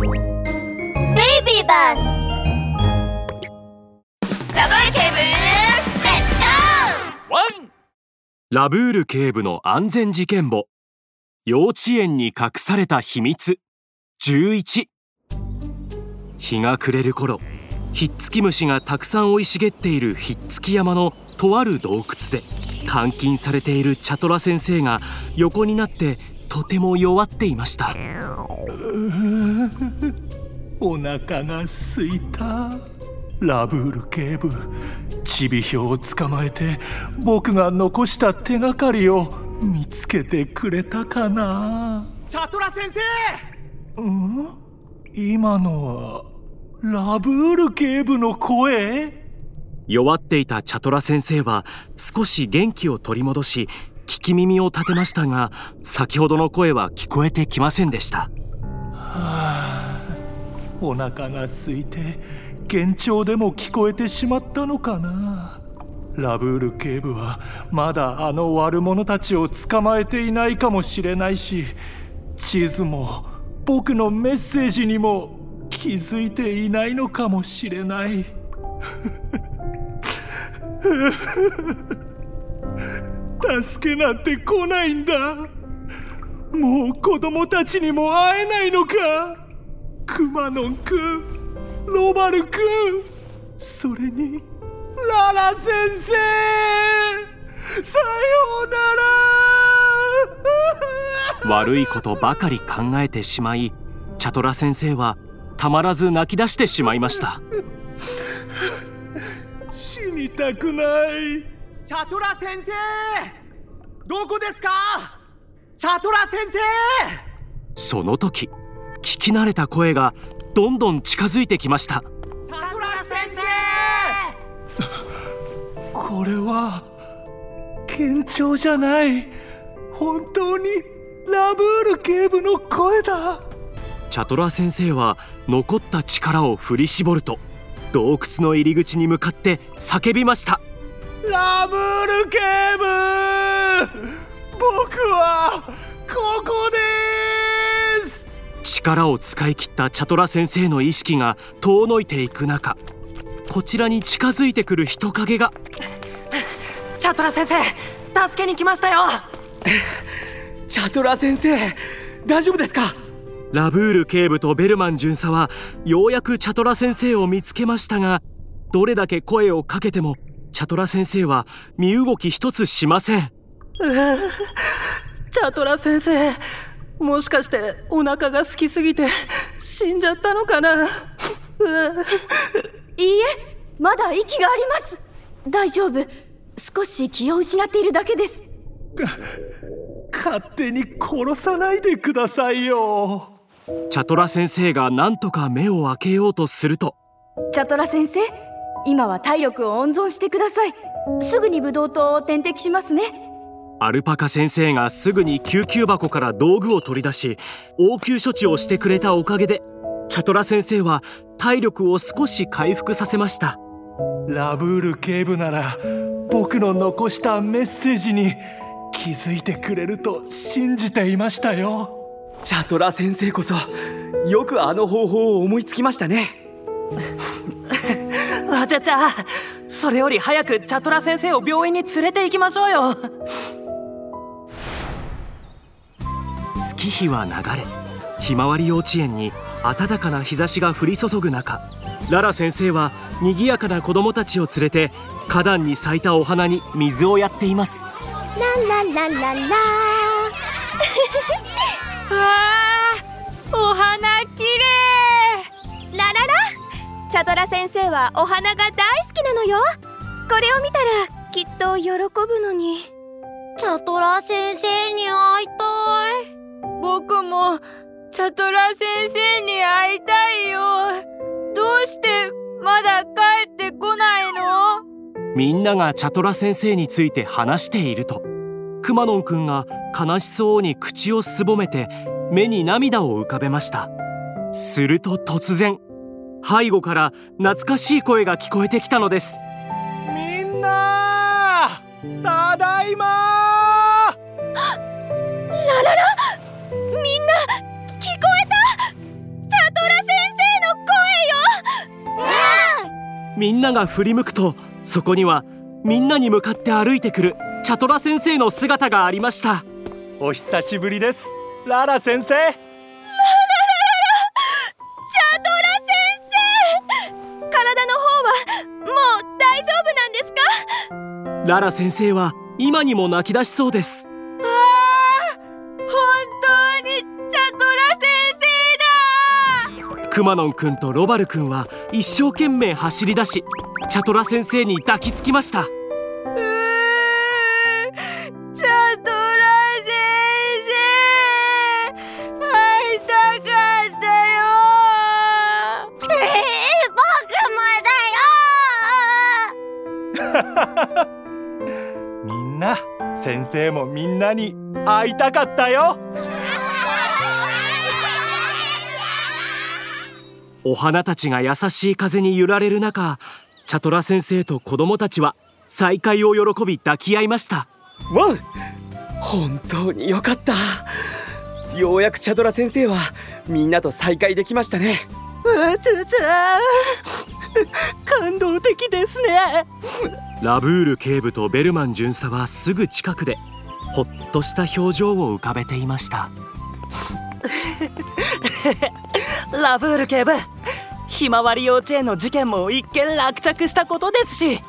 ベイビーバスラブール警部レッツゴーワンラブール警部の安全事件簿。幼稚園に隠された秘密。11日が暮れる頃。ひっつき虫がたくさん生い茂っているひっつき山のとある洞窟で監禁されているチャトラ先生が横になってとても弱っていました。お腹が空いた。ラブール警部チビヒョウを捕まえて僕が残した手がかりを見つけてくれたかな。チャトラ先生！うん？今のはラブール警部の声？弱っていたチャトラ先生は少し元気を取り戻し聞き耳を立てましたが先ほどの声は聞こえてきませんでした。はあお腹が空いて幻聴でも聞こえてしまったのかな。ラブール警部はまだあの悪者たちを捕まえていないかもしれないし地図も僕のメッセージにも気づいていないのかもしれない。助けなんて来ないんだ。もう子供たちにも会えないのか。クマノンくんロバルくんそれにララ先生。さようなら。悪いことばかり考えてしまいチャトラ先生はたまらず泣き出してしまいました。死にたくない。チャトラ先生どこですか？チャトラ先生！その時聞き慣れた声がどんどん近づいてきました。チャトラ先これは幻聴じゃない。本当にラブール警部の声だ。チャトラ先生は残った力を振り絞ると洞窟の入り口に向かって叫びました。ラブール警部僕はここです。力を使い切ったチャトラ先生の意識が遠のいていく中こちらに近づいてくる人影が。チャトラ先生助けに来ましたよ。チャトラ先生大丈夫ですか？ラブール警部とベルマン巡査はようやくチャトラ先生を見つけましたがどれだけ声をかけてもチャトラ先生は身動き一つしません チャトラ先生もしかしてお腹が空きすぎて死んじゃったのかな？い いいえまだ息があります。大丈夫。少し気を失っているだけです。勝手に殺さないでくださいよ。チャトラ先生が何とか目を開けようとすると。チャトラ先生今は体力を温存してください。すぐにブドウ糖を点滴しますねアルパカ先生がすぐに救急箱から道具を取り出し応急処置をしてくれたおかげでチャトラ先生は体力を少し回復させました。ラブール警部なら僕の残したメッセージに気づいてくれると信じていましたよ。チャトラ先生こそよくあの方法を思いつきましたね。あちゃちゃそれより早くチャトラ先生を病院に連れて行きましょうよ月日は流れひまわり幼稚園に暖かな日差しが降り注ぐ中ララ先生は賑やかな子供たちを連れて花壇に咲いたお花に水をやっています。ラララララ。わあお花きれいラララチャトラ先生はお花が大好きなのよ。これを見たらきっと喜ぶのに。チャトラ先生に会いたいチャトラ先生に会いたいよ。どうしてまだ帰ってこないの？みんながチャトラ先生について話しているとくまのんくんが悲しそうに口をすぼめて目に涙を浮かべました。すると突然背後から懐かしい声が聞こえてきたのです。みんなただいま ラララ！みんな聞こえた？シャトラ先生の声よ、みんなが振り向くとそこにはみんなに向かって歩いてくるチャトラ先生の姿がありました。お久しぶりですララ先生。チャトラ先生体の方はもう大丈夫なんですかララ先生は今にも泣き出しそうですくまのんくんとロバルくんは一生懸命走り出しチャトラ先生に抱きつきました。うーチャトラ先生。会いたかったよええ僕みんな先生もみんなに会いたかったよ。お花たちが優しい風に揺られる中チャトラ先生と子供たちは再会を喜び抱き合いました。わん本当によかった。ようやくチャドラ先生はみんなと再会できましたね。あちゃちゃ感動的ですね。ラブール警部とベルマン巡査はすぐ近くでほっとした表情を浮かべていました ラブール警部。ひまわり幼稚園の事件も一見落着したことですし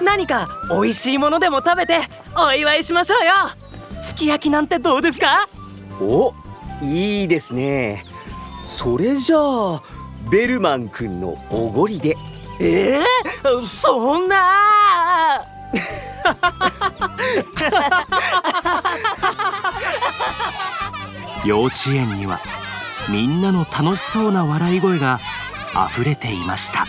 何か美味しいものでも食べてお祝いしましょうよ。すき焼きなんてどうですか？おいいですね。それじゃあベルマン君のおごりで。え？ー、そんな？幼稚園にはみんなの楽しそうな笑い声があふれていました。